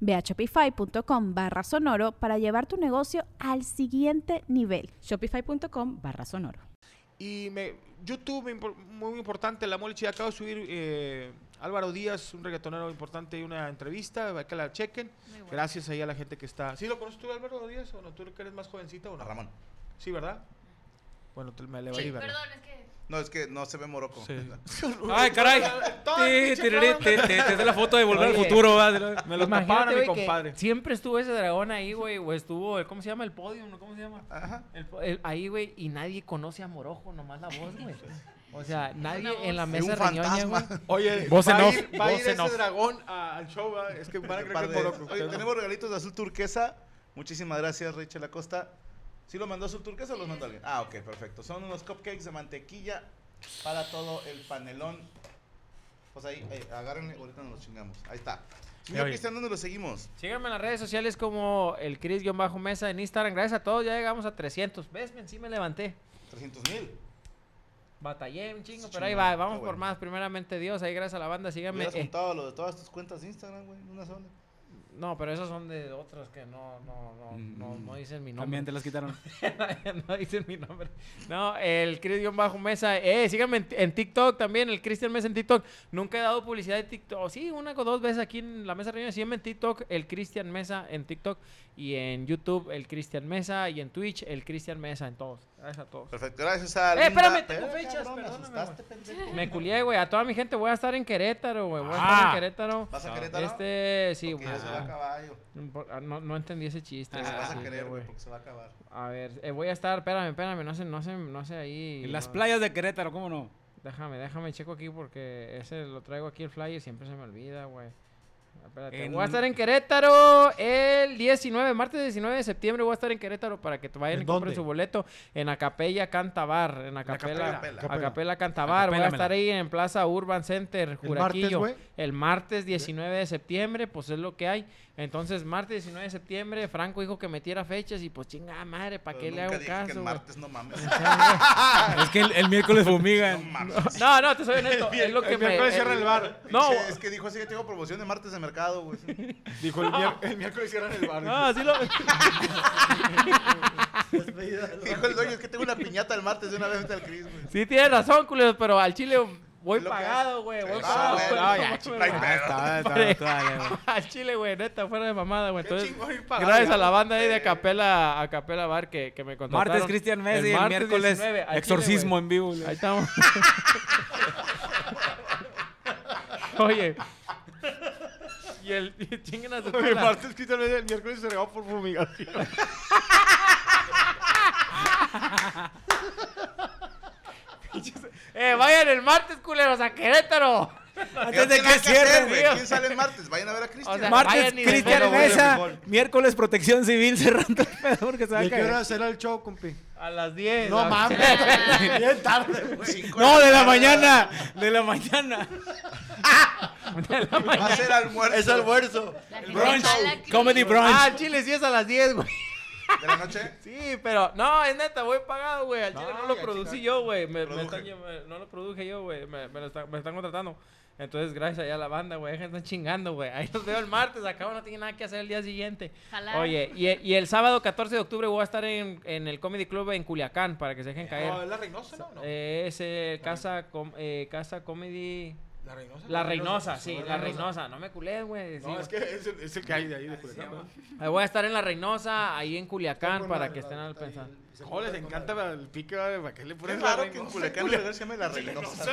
Ve a shopify.com barra sonoro para llevar tu negocio al siguiente nivel. Shopify.com barra sonoro. Y me, YouTube, muy importante, la Molchi, acabo de subir eh, Álvaro Díaz, un reggaetonero importante, y una entrevista, para que la chequen. Gracias ahí a la gente que está. ¿Sí lo conoces tú, Álvaro Díaz, o no? ¿Tú que eres más jovencita o no? A Ramón. Sí, ¿verdad? Bueno, te- me le va a ir, ¿verdad? No, es que no se ve moroco. Sí. Ay, caray. Ti, ti, Te da la foto de volver al futuro, va. Me lo taparon a mi compadre. Siempre estuvo ese dragón ahí, güey. O estuvo, ¿cómo se llama? El podio, ¿no? ¿Cómo se llama? Ajá. El po- el- ahí, güey. Y nadie conoce a Morojo, nomás la voz, güey. O sea, nadie en la Es mesa un reñoña, fantasma. güey. Oye, en va ir, va a ir ese off. dragón a- al show, ¿va? Es que van a creer que es moroco. Oye, tenemos regalitos de azul turquesa. Muchísimas gracias, Rachel Acosta. ¿Sí lo mandó azul turquesa o los mandó alguien? Ah, ok, perfecto. Son unos cupcakes de mantequilla para todo el panelón. Pues ahí, ahí agárrenle, ahorita nos los chingamos. Ahí está. Señor oye. Cristian, ¿dónde lo seguimos? Síganme en las redes sociales como el Chris-Mesa en Instagram. Gracias a todos, ya llegamos a 300. ¿Ves? men? Sí me levanté. 300 mil. Batallé un chingo, pero ahí va. Vamos por bueno. más. Primeramente Dios, ahí gracias a la banda. Me Síganme. hubieras eh, contado lo de todas tus cuentas de Instagram, güey, en una sola. No, pero esos son de otros que no, no, no, no, no dicen mi nombre. También te las quitaron. no dicen mi nombre. No, el Chris-Mesa. Eh, síganme en, en TikTok también, el Cristian Mesa en TikTok. Nunca he dado publicidad de TikTok. Sí, una o dos veces aquí en la mesa reunión. Síganme en TikTok, el Cristian Mesa en TikTok. Y en YouTube, el Cristian Mesa. Y en Twitch, el Cristian Mesa en todos. Gracias a todos. Perfecto, gracias a. Eh, espérame, tengo Eh, fechas, cabrón, perdóname. Me culié, güey. A toda mi gente voy a estar en Querétaro, güey. Voy a estar en Ah. Querétaro. ¿Vas a Querétaro? Este, sí, güey. Caballo. Ah, No, no entendí ese chiste. Güey. vas a Sí, querer, güey. güey, porque se va a acabar. A ver, eh, voy a estar, espérame, espérame, no sé, no sé, no sé ahí. En las no. playas de Querétaro, ¿cómo no? Déjame, déjame checo aquí porque ese lo traigo aquí el flyer, siempre se me olvida, güey. Espérate, En- voy a estar en Querétaro el 19, martes 19 de septiembre voy a estar en Querétaro para que te vayan ¿En y compren su boleto en Acapella Cantabar, en Acapella. Acapella Cantabar, voy a estar ahí en Plaza Urban Center, ¿El martes, Juraquillo, el martes 19 de septiembre, pues es lo que hay. Entonces, martes 19 de septiembre, Franco dijo que metiera fechas y pues chingada madre, ¿para qué le hago dije caso? que el martes no mames. Es que el, el miércoles No fumigan. mames. No, no, te soy honesto, es lo que El me... miércoles eh, cierran el bar. No, es que dijo así que tengo promoción de martes de mercado, güey. Dijo el, mier- el miércoles cierran el bar. no, así lo... Dijo el dueño, es que tengo una piñata el martes de una vez al Cris, güey. Sí, tienes razón, culeros, pero al chile voy pagado, güey. Voy pagado. ah, No, ya. Está- chile, güey, neta, fuera de mamada, güey. Entonces, gracias a la banda ahí de Acapela, Acapela Bar que, que me contrataron. Martes Cristian Messi, el, martes miércoles 19, al chile, exorcismo güey. en vivo. Ahí estamos. Oye. Y el... y chinguen a su El cola. martes quítale el miércoles se regó por fumigación. Eh, vayan el martes, culeros, a Querétaro. Antes de ¿Qué que cierren, güey? ¿Quién sale el martes? Vayan a ver a Cristian. O sea, Martes Cristian de- Mesa, miércoles Protección Civil cerrando el pedo porque se va ¿Y a a qué hora caer. será el show, compi? A las 10. No mames. Bien tarde, güey. No, de la mañana, de la mañana. Va a ser almuerzo. Es almuerzo. Brunch, comedy brunch. Ah, chile sí es a las 10, güey. ¿De la noche? Sí, pero no, es neta, voy pagado, güey. Al chile no, No, lo producí chica. yo, güey. Me, me están no lo produje yo, güey. Me, me, lo están, me están contratando. Entonces, gracias allá a la banda, güey. Estar chingando, güey. Ahí los veo el martes. Acá no tiene nada que hacer el día siguiente. Ojalá. Oye, y, y el sábado 14 de octubre voy a estar en, en el Comedy Club en Culiacán para que se dejen caer. No, ¿es la Reynosa, no? no? Eh, es eh, casa, com- eh, casa Comedy. ¿La Reynosa? La Reynosa, sí, la Reynosa. No me culé, güey. sí, No, es que es el, es el que hay de ahí de Culiacán. Ahí voy a estar en la Reynosa, ahí en Culiacán, para la- que estén la- al ahí pensar. ¿Cómo les encanta el pique? güey? ¿Para qué le raro la que en Reynosa? Culiacán el lugar se llame La Reynosa.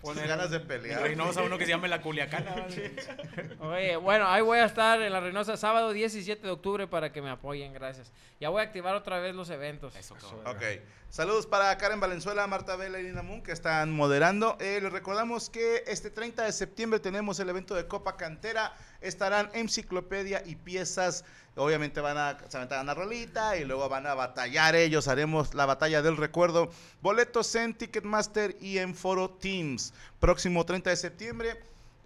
Ponen ganas de pelear. Reynosa, uno que se llame la Culiacana. Oye, bueno, ahí voy a estar en la Reynosa sábado 17 de octubre para que me apoyen, gracias. Ya voy a activar otra vez los eventos. Eso, cabrón. Ok. Saludos para Karen Valenzuela, Marta Vela y Lina Moon que están moderando. Eh, les recordamos que este 30 de septiembre tenemos el evento de Copa Cantera. Estarán Enciclopedia y piezas. Obviamente van a se aventar una rolita y luego van a batallar ellos. Haremos la batalla del recuerdo. Boletos en Ticketmaster y en Foro Teams. Próximo 30 de septiembre.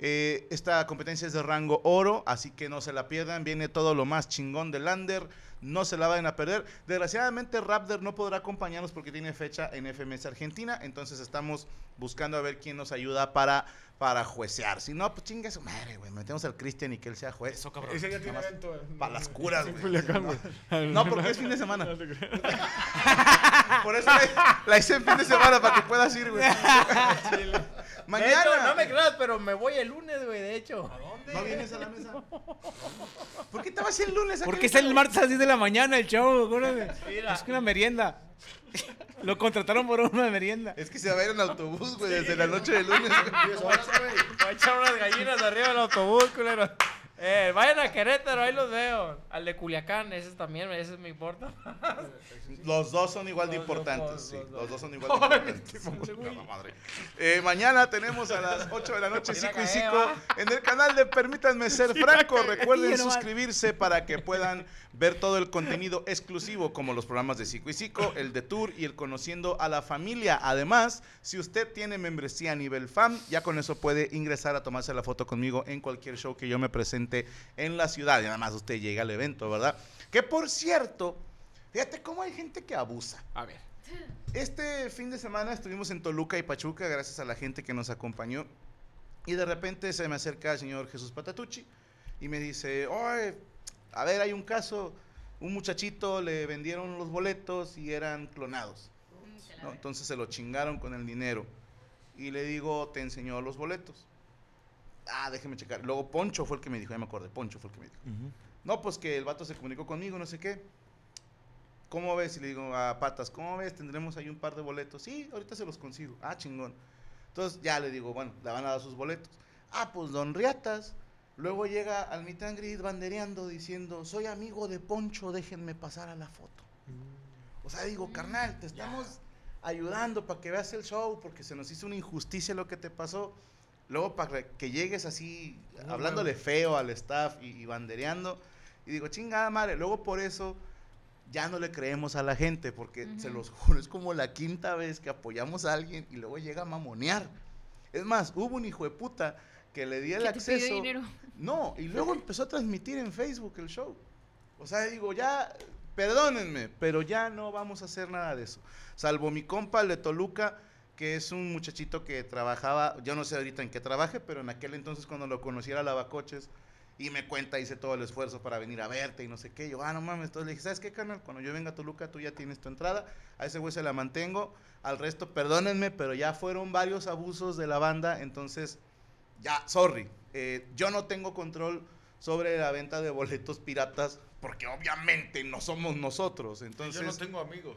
Eh, esta competencia es de rango oro, así que no se la pierdan. Viene todo lo más chingón de Lander. No se la vayan a perder. Desgraciadamente, Raptor no podrá acompañarnos porque tiene fecha en FMS Argentina. Entonces, estamos buscando a ver quién nos ayuda para, para juecear. Si no, pues chingue su madre, güey. Metemos al Cristian y que él sea juez. Eso, cabrón. Ese ya tiene evento. en- Para las curas, No, güey. No, porque es fin de semana. Por eso la, la hice en fin de semana para que puedas ir, güey. Mañana. De hecho, no me creas, pero me voy el lunes, güey, de hecho. ¿No vienes a la mesa? ¿Por qué te vas el lunes? Porque es el martes a las 10 de la mañana el show. Mira. Es que una merienda. Lo contrataron por una merienda. Es que se va a ir en autobús, güey, desde la noche del lunes. güey. Voy a echar unas gallinas arriba del autobús, culero. Eh, vayan a Querétaro, ahí los veo. Al de Culiacán, ese también, ese me importa. Los dos son igual de Los dos, importantes, los sí. dos. Los dos son igual de importantes. Eh, mañana tenemos a las 8 de la noche Mira Cico y que Cico va. en el canal de Permítanme Ser Franco. Recuerden suscribirse para que puedan ver todo el contenido exclusivo como los programas de Cico y Cico, el de Tour y el Conociendo a la Familia. Además, si usted tiene membresía a nivel FAM, ya con eso puede ingresar a tomarse la foto conmigo en cualquier show que yo me presente en la ciudad. Y además usted llega al evento, ¿verdad? Que por cierto, fíjate cómo hay gente que abusa. A ver. Este fin de semana estuvimos en Toluca y Pachuca, gracias a la gente que nos acompañó. Y de repente se me acerca el señor Jesús Patatucci y me dice, oye, a ver, hay un caso, un muchachito le vendieron los boletos y eran clonados. ¿no? Entonces se lo chingaron con el dinero. Y le digo, te enseñó los boletos. Ah, déjeme checar. Luego Poncho fue el que me dijo, ya me acordé, Poncho fue el que me dijo. No, pues que el vato se comunicó conmigo, no sé qué. ¿Cómo ves? Y le digo a Patas, ¿cómo ves? Tendremos ahí un par de boletos. Sí, ahorita se los consigo. Ah, chingón. Entonces ya le digo, bueno, le van a dar sus boletos. Ah, pues don Riatas. Luego llega al meet and greet bandereando diciendo, soy amigo de Poncho, déjenme pasar a la foto. O sea, digo, carnal, te estamos ayudando para que veas el show porque se nos hizo una injusticia lo que te pasó. Luego para que llegues así, hablándole feo al staff y, y bandereando. Y digo, chingada madre. Luego por eso ya no le creemos a la gente porque se los juro, es como la quinta vez que apoyamos a alguien y luego llega a mamonear. Es más, hubo un hijo de puta que le di el acceso. dinero. No, y luego empezó a transmitir en Facebook el show. O sea, digo, ya, perdónenme, pero ya no vamos a hacer nada de eso. Salvo mi compa, el de Toluca, que es un muchachito que trabajaba, yo no sé ahorita en qué trabaje, pero en aquel entonces cuando lo conocí era lavacoches y me cuenta, hice todo el esfuerzo para venir a verte y no sé qué. Yo, ah, no mames. Entonces le dije, ¿sabes qué, canal? Cuando yo venga a Toluca, tú ya tienes tu entrada. A ese güey se la mantengo. Al resto, perdónenme, pero ya fueron varios abusos de la banda. Entonces, ya, sorry. Eh, yo no tengo control sobre la venta de boletos piratas porque obviamente no somos nosotros. Entonces, Yo no tengo amigos.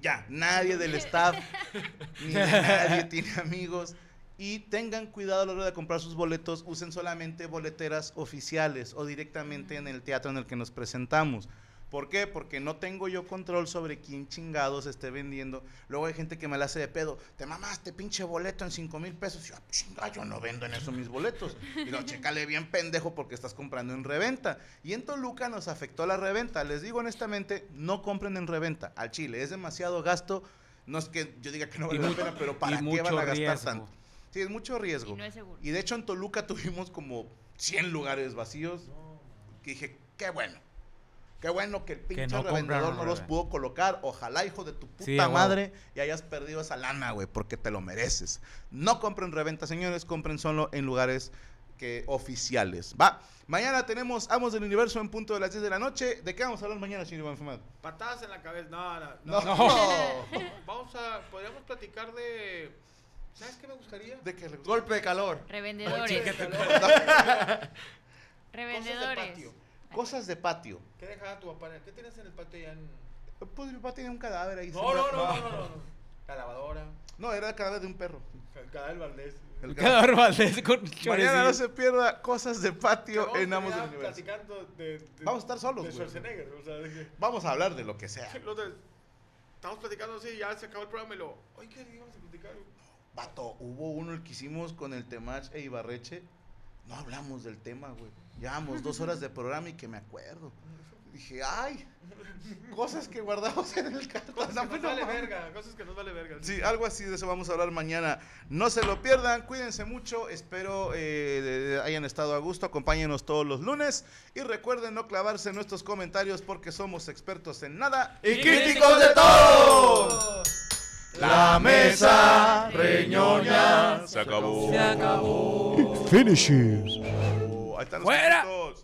Ya, nadie del staff ni nadie tiene amigos. Y tengan cuidado a la hora de comprar sus boletos, usen solamente boleteras oficiales o directamente en el teatro en el que nos presentamos. ¿Por qué? Porque no tengo yo control sobre quién chingados esté vendiendo. Luego hay gente que me la hace de pedo. Te mamaste pinche boleto en 5 mil pesos. Y yo, "Ah, chinga, yo no vendo en eso mis boletos. Y no, chécale bien pendejo porque estás comprando en reventa. Y en Toluca nos afectó la reventa. Les digo honestamente, no compren en reventa al Chile. Es demasiado gasto. No es que yo diga que no Y vale la mucho- pena, pero ¿para qué mucho van a gastar riesgo. tanto? Sí, es mucho riesgo. Y no es seguro. Y de hecho en Toluca tuvimos como 100 lugares vacíos. Que dije, qué bueno. Qué bueno que el pinche no revendedor no los pudo colocar. Ojalá, hijo de tu puta Sí, madre, y hayas perdido esa lana, güey, porque te lo mereces. No compren reventa, señores, compren solo en lugares que oficiales. Va, mañana tenemos Amos del Universo en punto de las 10 de la noche. ¿De qué vamos a hablar mañana, señor Iván Fumado? Patadas en la cabeza. No, no, No. no. Vamos a. Podríamos platicar de. ¿Sabes qué me gustaría? ¿De qué? le- Golpe de calor. Revendedores. Revendedores. Cosas de patio. ¿Qué dejaba tu papá? ¿Qué tienes en el patio allá en.? Pues mi papá tenía un cadáver ahí. No, no, no, no, no, no. La lavadora. No, era el cadáver de un perro. Cadáver Valdés. El Cada Valdés con Mañana no se pierda cosas de patio en Amos del Universo. platicando de, de- Vamos a estar solos, De güey. Schwarzenegger, o sea, de que... Vamos a hablar de lo que sea. Estamos platicando así, ya se acabó el programa y lo... Oye, ¿qué íbamos a platicar? Vato, hubo uno el que hicimos con el Temach e Ibarreche. No hablamos del tema, güey. Llevamos dos horas de programa y que me acuerdo. Dije, ay, cosas que guardamos en el cartón. Cosas que No, nos no vale verga, cosas que nos vale verga. Sí, algo así de eso vamos a hablar mañana. No se lo pierdan, cuídense mucho. Espero eh, de- de- hayan estado a gusto. Acompáñenos todos los lunes. Y recuerden no clavarse en nuestros comentarios porque somos expertos en nada Y críticos de todo. La mesa reñoña se acabó. Se acabó. Finishes. ¡Fuera!